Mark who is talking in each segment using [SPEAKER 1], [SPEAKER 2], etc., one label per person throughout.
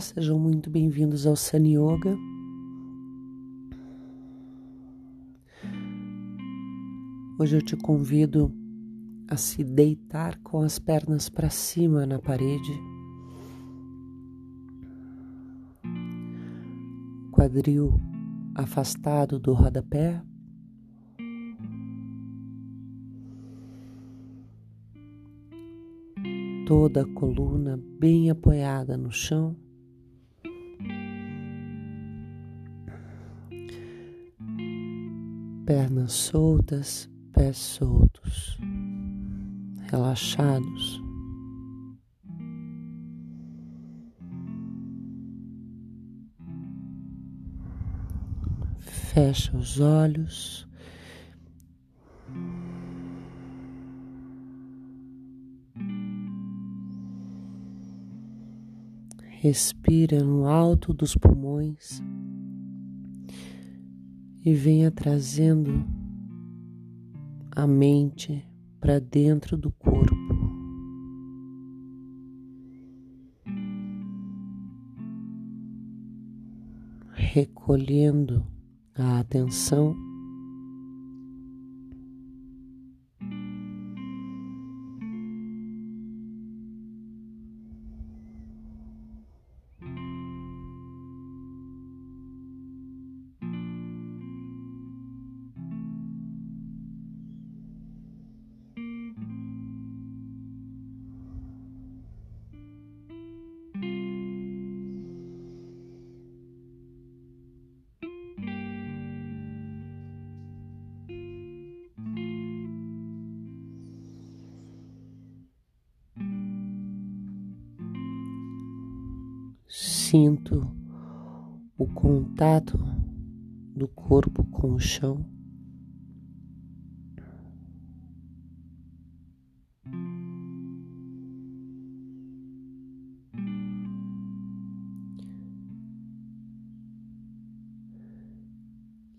[SPEAKER 1] Olá, sejam muito bem-vindos ao Sun Yoga. Hoje eu te convido a se deitar com as pernas para cima na parede, quadril afastado do rodapé. toda a coluna bem apoiada no chão. Pernas soltas, pés soltos, relaxados. Fecha os olhos. Respira no alto dos pulmões e venha trazendo a mente para dentro do corpo. Recolhendo a atenção Sinto o contato do corpo com o chão.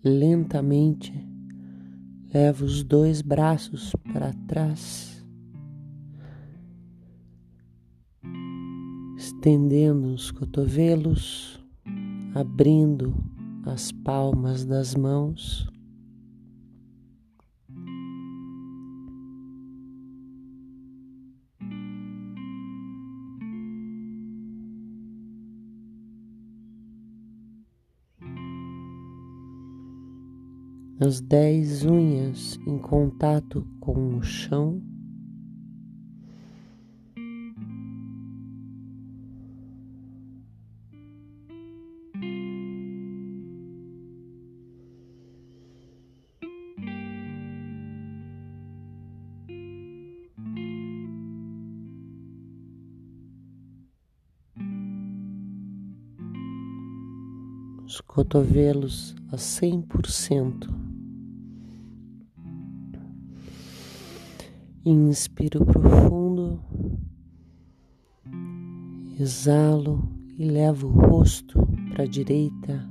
[SPEAKER 1] Lentamente leva os dois braços para trás. Estendendo os cotovelos, abrindo as palmas das mãos. As dez unhas em contato com o chão. Cotovelos a cem por cento. Inspiro profundo, exalo e levo o rosto para a direita.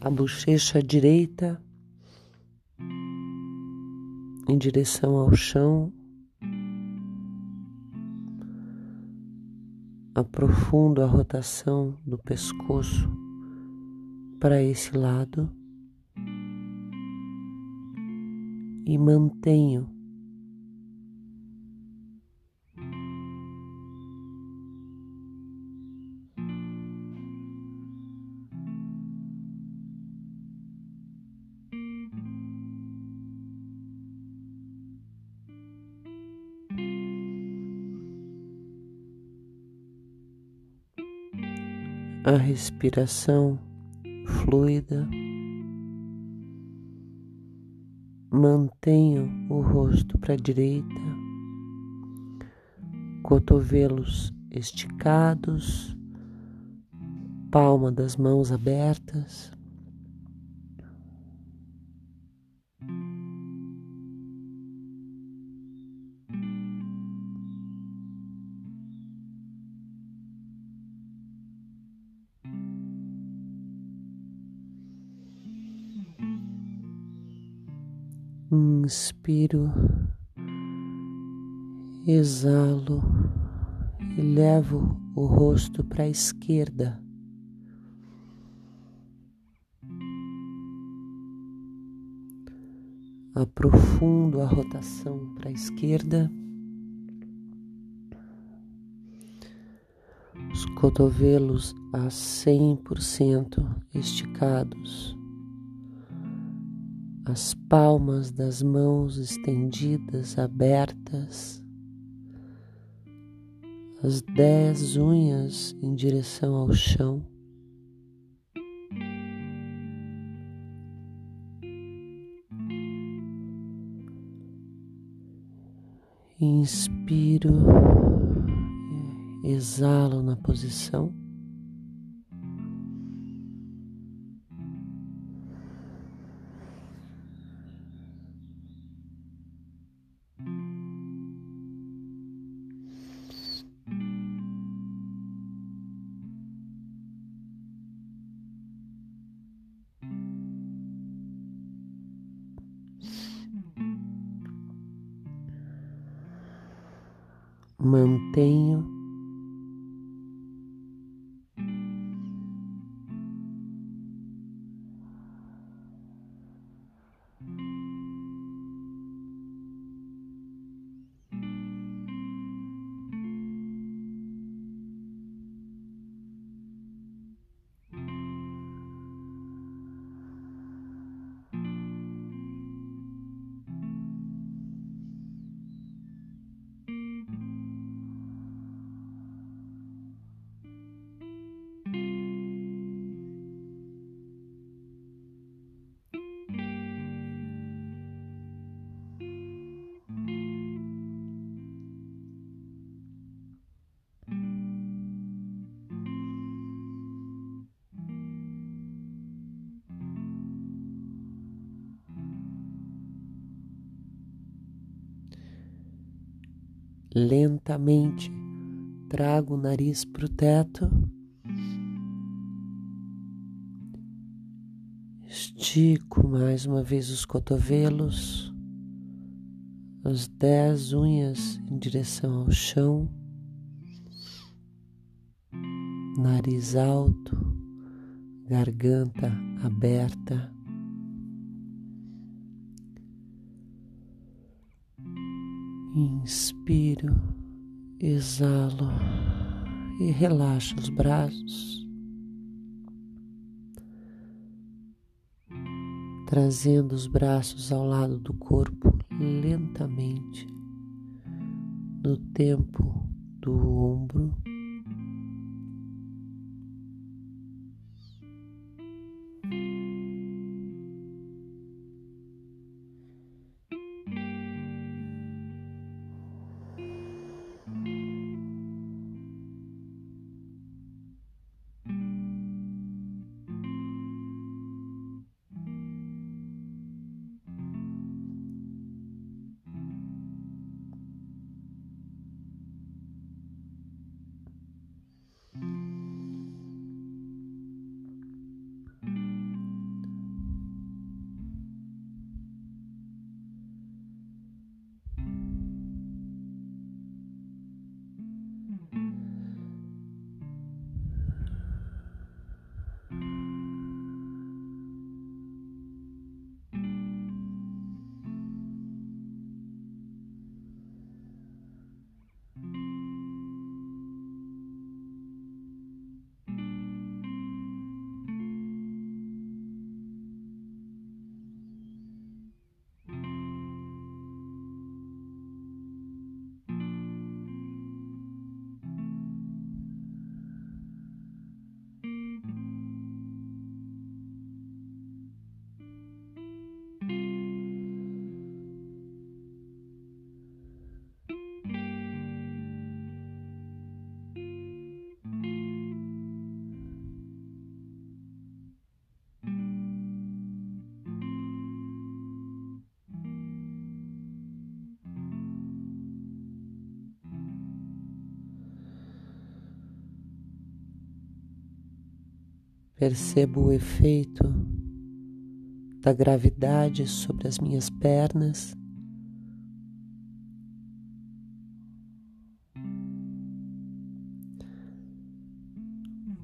[SPEAKER 1] A bochecha direita em direção ao chão. Aprofundo a rotação do pescoço para esse lado e mantenho a respiração fluida. Mantenho o rosto para a direita, cotovelos esticados, palma das mãos abertas. Inspiro, exalo e levo o rosto para a esquerda. Aprofundo a rotação para a esquerda. Os cotovelos a 100% esticados as palmas das mãos estendidas, abertas, as dez unhas em direção ao chão. Inspiro, exalo na posição. Mantenho lentamente trago o nariz para o teto, estico mais uma vez os cotovelos, as dez unhas em direção ao chão, nariz alto, garganta aberta. Inspiro, exalo e relaxo os braços, trazendo os braços ao lado do corpo lentamente, no tempo do ombro Percebo o efeito da gravidade sobre as minhas pernas.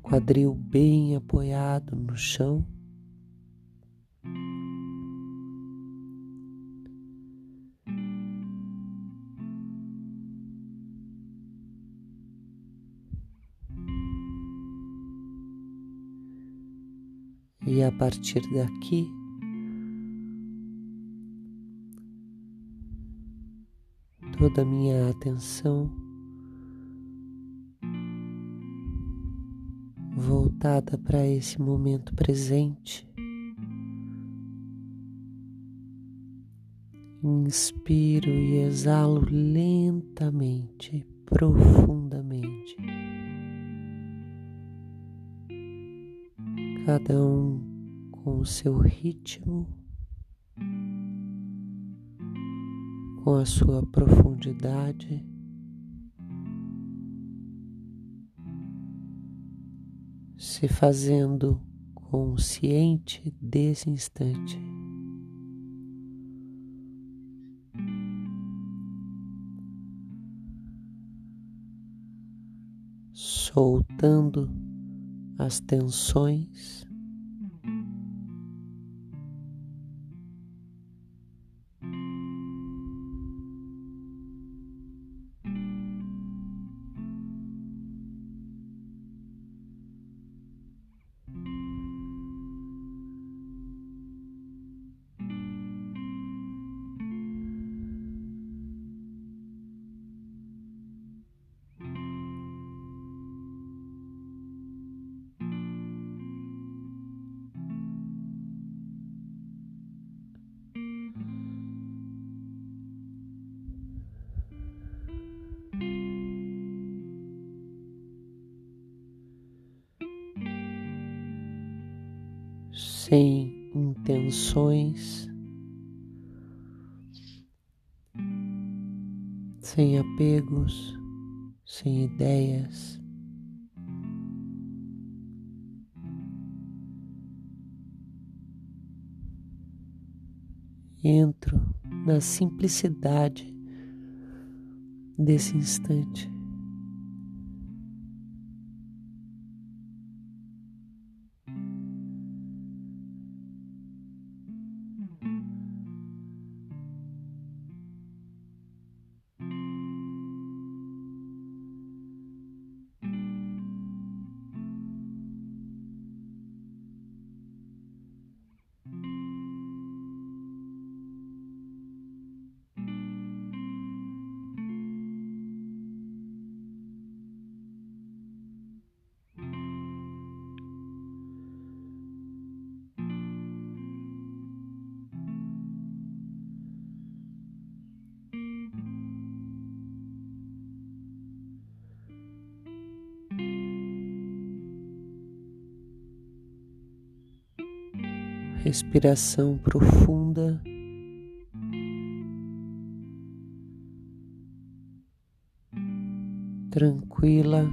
[SPEAKER 1] Quadril bem apoiado no chão. A partir daqui, toda a minha atenção voltada para esse momento presente. Inspiro e exalo lentamente, profundamente. cada um com o seu ritmo, com a sua profundidade. Se fazendo consciente desse instante. Soltando as tensões. Sem intenções, sem apegos, sem ideias. Entro na simplicidade desse instante. Respiração profunda. Tranquila.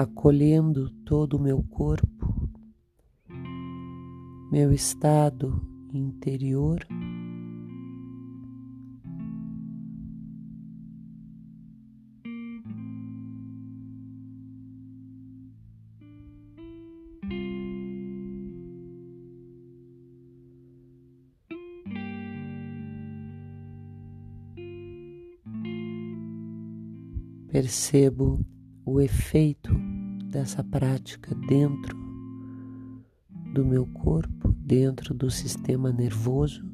[SPEAKER 1] Acolhendo todo o meu corpo, meu estado interior. Percebo o efeito dessa prática dentro do meu corpo dentro do sistema nervoso.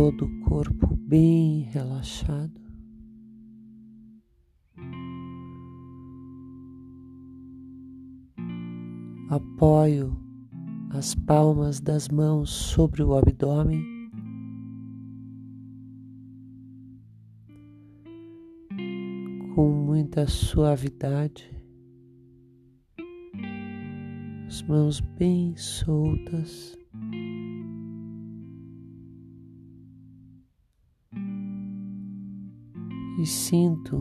[SPEAKER 1] Todo o corpo bem relaxado. Apoio as palmas das mãos sobre o abdômen. Com muita suavidade, as mãos bem soltas. E sinto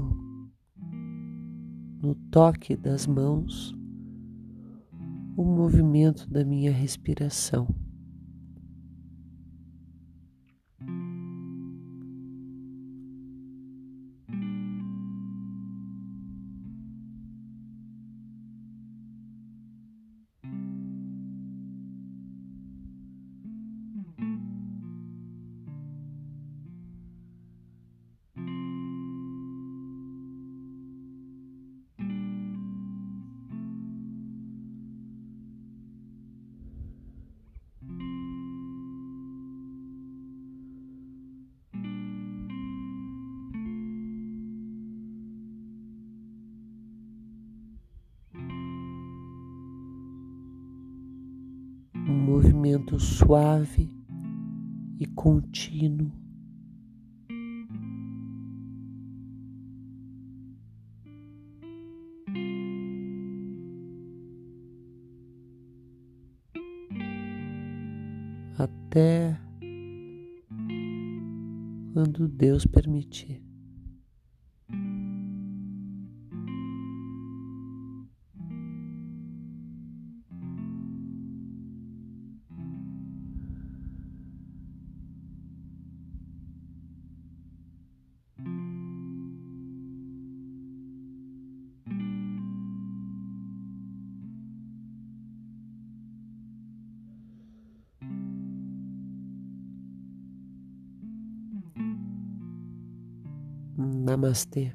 [SPEAKER 1] no toque das mãos o movimento da minha respiração. Movimento suave e contínuo. Até quando Deus permitir. Namastê.